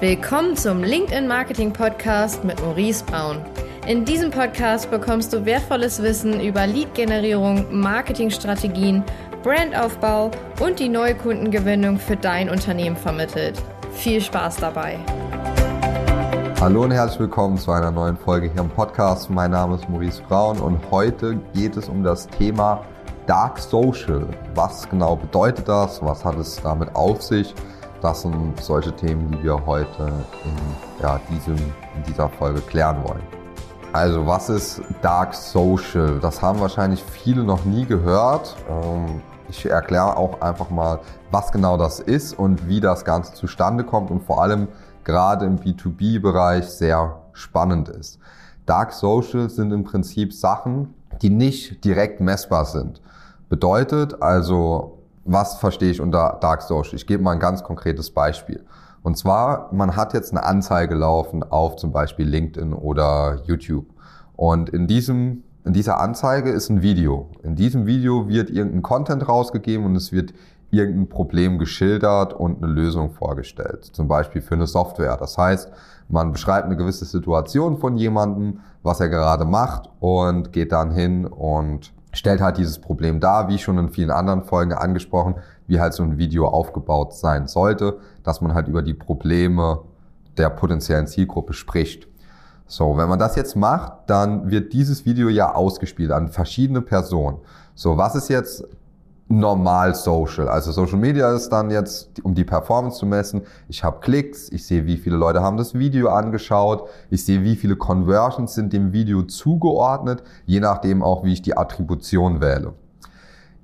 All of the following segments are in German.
Willkommen zum LinkedIn Marketing Podcast mit Maurice Braun. In diesem Podcast bekommst du wertvolles Wissen über Lead-Generierung, Marketingstrategien, Brandaufbau und die neue Kundengewinnung für dein Unternehmen vermittelt. Viel Spaß dabei! Hallo und herzlich willkommen zu einer neuen Folge hier im Podcast. Mein Name ist Maurice Braun und heute geht es um das Thema Dark Social. Was genau bedeutet das? Was hat es damit auf sich? Das sind solche Themen, die wir heute in, ja, diesem, in dieser Folge klären wollen. Also was ist Dark Social? Das haben wahrscheinlich viele noch nie gehört. Ähm, ich erkläre auch einfach mal, was genau das ist und wie das Ganze zustande kommt und vor allem gerade im B2B-Bereich sehr spannend ist. Dark Social sind im Prinzip Sachen, die nicht direkt messbar sind. Bedeutet also, was verstehe ich unter Dark Social? Ich gebe mal ein ganz konkretes Beispiel. Und zwar, man hat jetzt eine Anzeige laufen auf zum Beispiel LinkedIn oder YouTube. Und in diesem, in dieser Anzeige ist ein Video. In diesem Video wird irgendein Content rausgegeben und es wird irgendein Problem geschildert und eine Lösung vorgestellt. Zum Beispiel für eine Software. Das heißt, man beschreibt eine gewisse Situation von jemandem, was er gerade macht und geht dann hin und stellt halt dieses Problem dar, wie schon in vielen anderen Folgen angesprochen, wie halt so ein Video aufgebaut sein sollte, dass man halt über die Probleme der potenziellen Zielgruppe spricht. So, wenn man das jetzt macht, dann wird dieses Video ja ausgespielt an verschiedene Personen. So, was ist jetzt normal Social. Also Social Media ist dann jetzt, um die Performance zu messen, ich habe Klicks, ich sehe, wie viele Leute haben das Video angeschaut, ich sehe, wie viele Conversions sind dem Video zugeordnet, je nachdem auch, wie ich die Attribution wähle.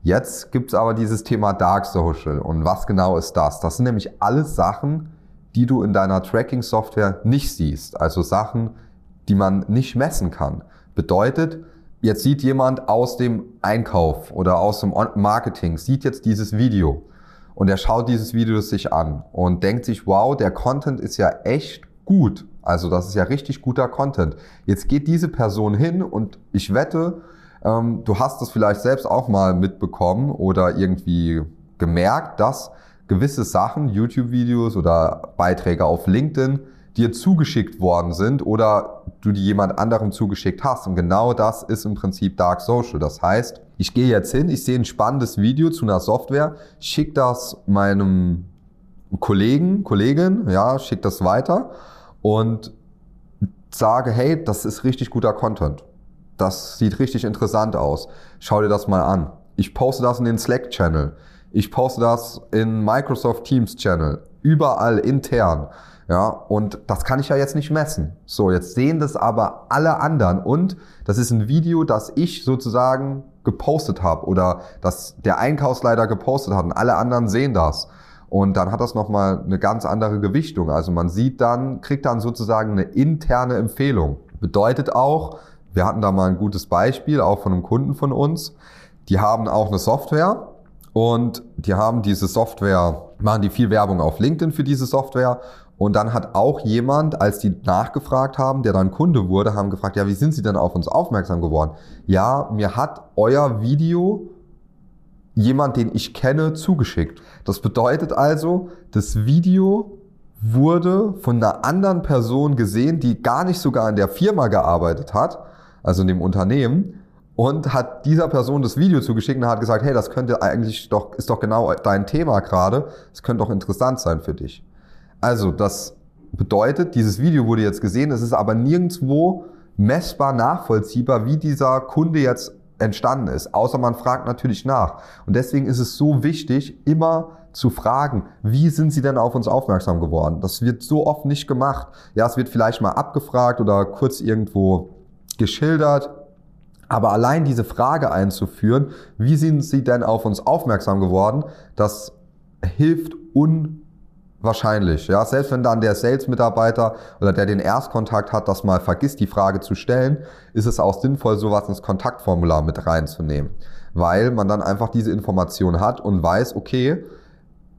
Jetzt gibt's aber dieses Thema Dark Social. Und was genau ist das? Das sind nämlich alles Sachen, die du in deiner Tracking-Software nicht siehst. Also Sachen, die man nicht messen kann. Bedeutet, jetzt sieht jemand aus dem Einkauf oder aus dem Marketing, sieht jetzt dieses Video und er schaut dieses Video sich an und denkt sich, wow, der Content ist ja echt gut. Also das ist ja richtig guter Content. Jetzt geht diese Person hin und ich wette, ähm, du hast das vielleicht selbst auch mal mitbekommen oder irgendwie gemerkt, dass gewisse Sachen, YouTube-Videos oder Beiträge auf LinkedIn, dir zugeschickt worden sind oder du die jemand anderem zugeschickt hast. Und genau das ist im Prinzip Dark Social. Das heißt, ich gehe jetzt hin, ich sehe ein spannendes Video zu einer Software, schicke das meinem Kollegen, Kollegin, ja, schicke das weiter und sage, hey, das ist richtig guter Content. Das sieht richtig interessant aus. Schau dir das mal an. Ich poste das in den Slack-Channel. Ich poste das in Microsoft Teams Channel. Überall intern. Ja, und das kann ich ja jetzt nicht messen. So, jetzt sehen das aber alle anderen und das ist ein Video, das ich sozusagen gepostet habe oder das der Einkaufsleiter gepostet hat und alle anderen sehen das. Und dann hat das nochmal eine ganz andere Gewichtung. Also man sieht dann, kriegt dann sozusagen eine interne Empfehlung. Bedeutet auch, wir hatten da mal ein gutes Beispiel, auch von einem Kunden von uns. Die haben auch eine Software und die haben diese Software, machen die viel Werbung auf LinkedIn für diese Software und dann hat auch jemand, als die nachgefragt haben, der dann Kunde wurde, haben gefragt, ja, wie sind Sie denn auf uns aufmerksam geworden? Ja, mir hat euer Video jemand, den ich kenne, zugeschickt. Das bedeutet also, das Video wurde von einer anderen Person gesehen, die gar nicht sogar in der Firma gearbeitet hat, also in dem Unternehmen, und hat dieser Person das Video zugeschickt und hat gesagt, hey, das könnte eigentlich doch, ist doch genau dein Thema gerade, es könnte doch interessant sein für dich. Also, das bedeutet, dieses Video wurde jetzt gesehen, es ist aber nirgendwo messbar nachvollziehbar, wie dieser Kunde jetzt entstanden ist, außer man fragt natürlich nach. Und deswegen ist es so wichtig, immer zu fragen, wie sind Sie denn auf uns aufmerksam geworden? Das wird so oft nicht gemacht. Ja, es wird vielleicht mal abgefragt oder kurz irgendwo geschildert. Aber allein diese Frage einzuführen, wie sind Sie denn auf uns aufmerksam geworden, das hilft un Wahrscheinlich, ja. Selbst wenn dann der Sales-Mitarbeiter oder der den Erstkontakt hat, das mal vergisst, die Frage zu stellen, ist es auch sinnvoll, sowas ins Kontaktformular mit reinzunehmen. Weil man dann einfach diese Information hat und weiß, okay,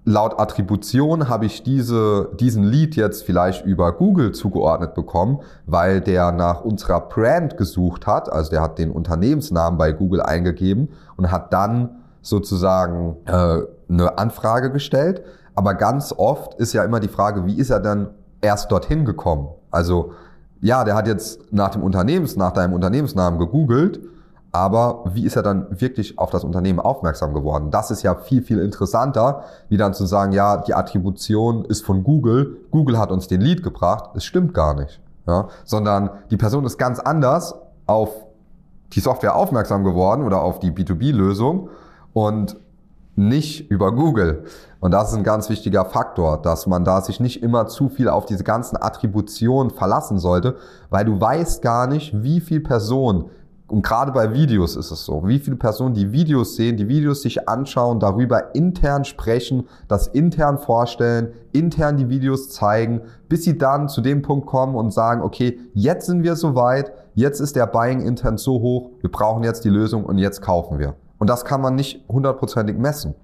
laut Attribution habe ich diese, diesen Lead jetzt vielleicht über Google zugeordnet bekommen, weil der nach unserer Brand gesucht hat, also der hat den Unternehmensnamen bei Google eingegeben und hat dann sozusagen äh, eine Anfrage gestellt aber ganz oft ist ja immer die Frage, wie ist er denn erst dorthin gekommen? Also ja, der hat jetzt nach dem Unternehmens, nach deinem Unternehmensnamen gegoogelt, aber wie ist er dann wirklich auf das Unternehmen aufmerksam geworden? Das ist ja viel, viel interessanter, wie dann zu sagen, ja, die Attribution ist von Google, Google hat uns den Lead gebracht. Es stimmt gar nicht. Ja? Sondern die Person ist ganz anders auf die Software aufmerksam geworden oder auf die B2B-Lösung und nicht über Google. Und das ist ein ganz wichtiger Faktor, dass man da sich nicht immer zu viel auf diese ganzen Attributionen verlassen sollte, weil du weißt gar nicht, wie viel Personen und gerade bei Videos ist es so, wie viele Personen die Videos sehen, die Videos sich anschauen, darüber intern sprechen, das intern vorstellen, intern die Videos zeigen, bis sie dann zu dem Punkt kommen und sagen, okay, jetzt sind wir soweit, jetzt ist der Buying Intent so hoch, wir brauchen jetzt die Lösung und jetzt kaufen wir. Und das kann man nicht hundertprozentig messen.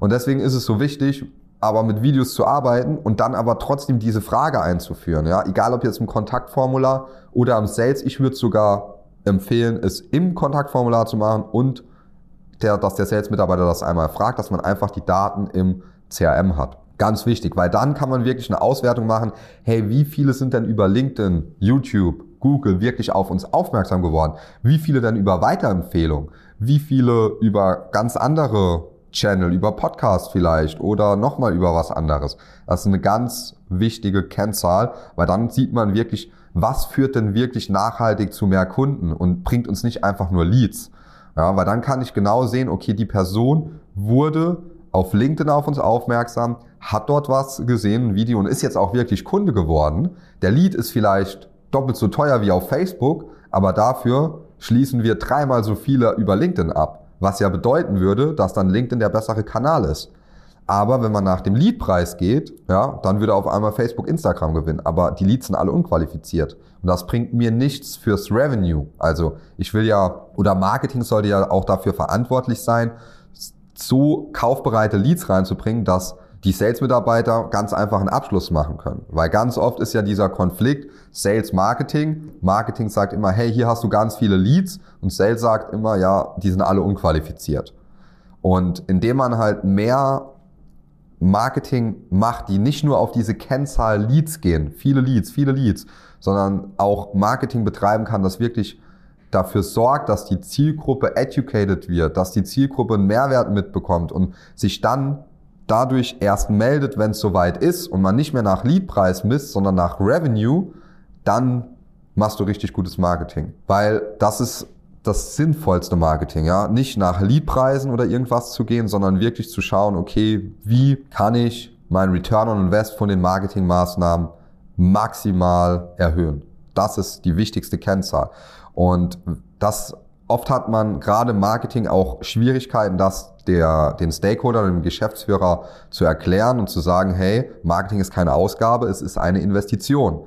Und deswegen ist es so wichtig, aber mit Videos zu arbeiten und dann aber trotzdem diese Frage einzuführen. Ja, egal ob jetzt im Kontaktformular oder am Sales, ich würde sogar empfehlen, es im Kontaktformular zu machen und der, dass der Sales-Mitarbeiter das einmal fragt, dass man einfach die Daten im CRM hat. Ganz wichtig, weil dann kann man wirklich eine Auswertung machen, hey, wie viele sind denn über LinkedIn, YouTube, Google wirklich auf uns aufmerksam geworden? Wie viele denn über Weiterempfehlungen? Wie viele über ganz andere Channel, über Podcast vielleicht oder nochmal über was anderes? Das ist eine ganz wichtige Kennzahl, weil dann sieht man wirklich, was führt denn wirklich nachhaltig zu mehr Kunden und bringt uns nicht einfach nur Leads. Ja, weil dann kann ich genau sehen, okay, die Person wurde auf LinkedIn auf uns aufmerksam, hat dort was gesehen, ein Video und ist jetzt auch wirklich Kunde geworden. Der Lead ist vielleicht doppelt so teuer wie auf Facebook, aber dafür schließen wir dreimal so viele über LinkedIn ab, was ja bedeuten würde, dass dann LinkedIn der bessere Kanal ist. Aber wenn man nach dem Leadpreis geht, ja, dann würde auf einmal Facebook, Instagram gewinnen. Aber die Leads sind alle unqualifiziert. Und das bringt mir nichts fürs Revenue. Also ich will ja, oder Marketing sollte ja auch dafür verantwortlich sein, so kaufbereite Leads reinzubringen, dass die Sales-Mitarbeiter ganz einfach einen Abschluss machen können. Weil ganz oft ist ja dieser Konflikt Sales-Marketing. Marketing sagt immer, hey, hier hast du ganz viele Leads. Und Sales sagt immer, ja, die sind alle unqualifiziert. Und indem man halt mehr Marketing macht, die nicht nur auf diese Kennzahl Leads gehen, viele Leads, viele Leads, sondern auch Marketing betreiben kann, das wirklich dafür sorgt, dass die Zielgruppe educated wird, dass die Zielgruppe einen Mehrwert mitbekommt und sich dann dadurch erst meldet, wenn es soweit ist und man nicht mehr nach Leadpreis misst, sondern nach Revenue, dann machst du richtig gutes Marketing. Weil das ist das sinnvollste Marketing, ja. Nicht nach Leadpreisen oder irgendwas zu gehen, sondern wirklich zu schauen, okay, wie kann ich mein Return on Invest von den Marketingmaßnahmen maximal erhöhen? Das ist die wichtigste Kennzahl. Und das oft hat man gerade im Marketing auch Schwierigkeiten, das der, den Stakeholder, dem Geschäftsführer zu erklären und zu sagen, hey, Marketing ist keine Ausgabe, es ist eine Investition.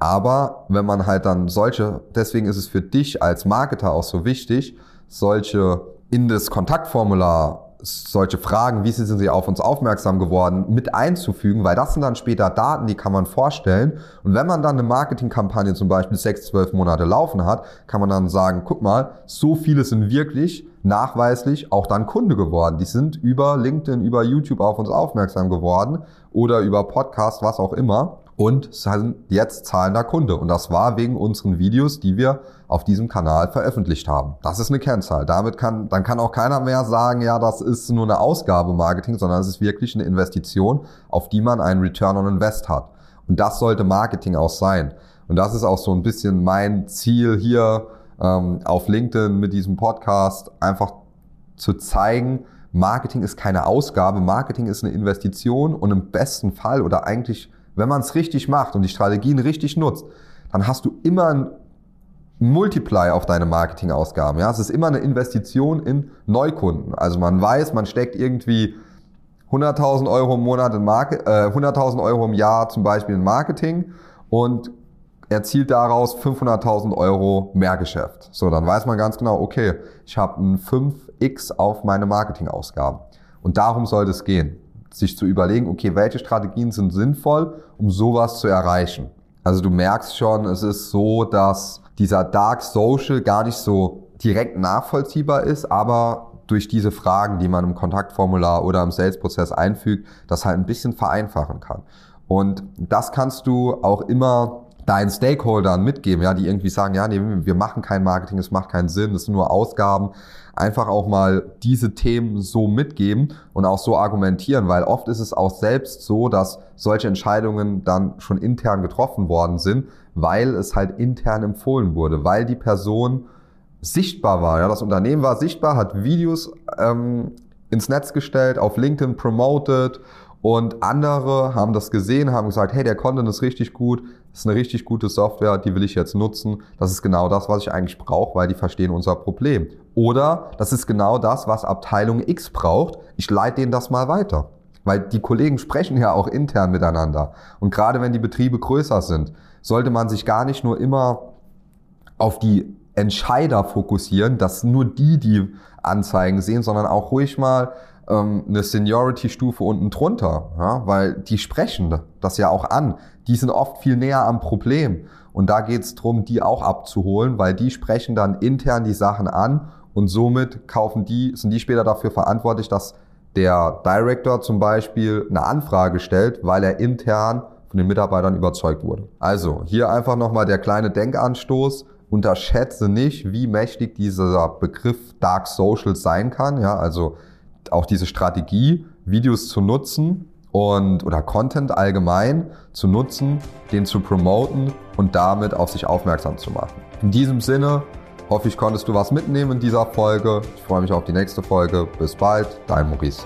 Aber wenn man halt dann solche, deswegen ist es für dich als Marketer auch so wichtig, solche in das Kontaktformular solche Fragen, wie sind sie auf uns aufmerksam geworden, mit einzufügen, weil das sind dann später Daten, die kann man vorstellen. Und wenn man dann eine Marketingkampagne zum Beispiel sechs, zwölf Monate laufen hat, kann man dann sagen, guck mal, so viele sind wirklich nachweislich auch dann Kunde geworden. Die sind über LinkedIn, über YouTube auf uns aufmerksam geworden oder über Podcast, was auch immer und sind jetzt zahlender Kunde. Und das war wegen unseren Videos, die wir auf diesem Kanal veröffentlicht haben. Das ist eine Kennzahl. Damit kann, dann kann auch keiner mehr sagen, ja, das ist nur eine Ausgabe Marketing, sondern es ist wirklich eine Investition, auf die man einen Return on Invest hat. Und das sollte Marketing auch sein. Und das ist auch so ein bisschen mein Ziel hier ähm, auf LinkedIn mit diesem Podcast, einfach zu zeigen, Marketing ist keine Ausgabe, Marketing ist eine Investition und im besten Fall oder eigentlich wenn man es richtig macht und die Strategien richtig nutzt, dann hast du immer ein Multiply auf deine Marketingausgaben. Ja, es ist immer eine Investition in Neukunden. Also man weiß, man steckt irgendwie 100.000 Euro im Monat in Market, äh, 100.000 Euro im Jahr zum Beispiel in Marketing und erzielt daraus 500.000 Euro Mehrgeschäft. So, dann weiß man ganz genau, okay, ich habe ein 5x auf meine Marketingausgaben. Und darum sollte es gehen sich zu überlegen, okay, welche Strategien sind sinnvoll, um sowas zu erreichen. Also du merkst schon, es ist so, dass dieser Dark Social gar nicht so direkt nachvollziehbar ist, aber durch diese Fragen, die man im Kontaktformular oder im Sales-Prozess einfügt, das halt ein bisschen vereinfachen kann. Und das kannst du auch immer deinen Stakeholdern mitgeben, ja, die irgendwie sagen, ja, nee, wir machen kein Marketing, es macht keinen Sinn, es sind nur Ausgaben. Einfach auch mal diese Themen so mitgeben und auch so argumentieren, weil oft ist es auch selbst so, dass solche Entscheidungen dann schon intern getroffen worden sind, weil es halt intern empfohlen wurde, weil die Person sichtbar war. Ja, das Unternehmen war sichtbar, hat Videos ähm, ins Netz gestellt, auf LinkedIn promoted und andere haben das gesehen, haben gesagt, hey, der Content ist richtig gut, das ist eine richtig gute Software, die will ich jetzt nutzen. Das ist genau das, was ich eigentlich brauche, weil die verstehen unser Problem. Oder das ist genau das, was Abteilung X braucht. Ich leite denen das mal weiter. Weil die Kollegen sprechen ja auch intern miteinander. Und gerade wenn die Betriebe größer sind, sollte man sich gar nicht nur immer auf die Entscheider fokussieren, dass nur die die Anzeigen sehen, sondern auch ruhig mal ähm, eine Seniority-Stufe unten drunter, ja, weil die sprechen das ja auch an. Die sind oft viel näher am Problem. Und da geht es darum, die auch abzuholen, weil die sprechen dann intern die Sachen an und somit kaufen die, sind die später dafür verantwortlich, dass der Director zum Beispiel eine Anfrage stellt, weil er intern von den Mitarbeitern überzeugt wurde. Also hier einfach nochmal der kleine Denkanstoß. Unterschätze nicht, wie mächtig dieser Begriff Dark Social sein kann. Ja, also auch diese Strategie, Videos zu nutzen und oder Content allgemein zu nutzen, den zu promoten und damit auf sich aufmerksam zu machen. In diesem Sinne hoffe ich, konntest du was mitnehmen in dieser Folge. Ich freue mich auf die nächste Folge. Bis bald, dein Maurice.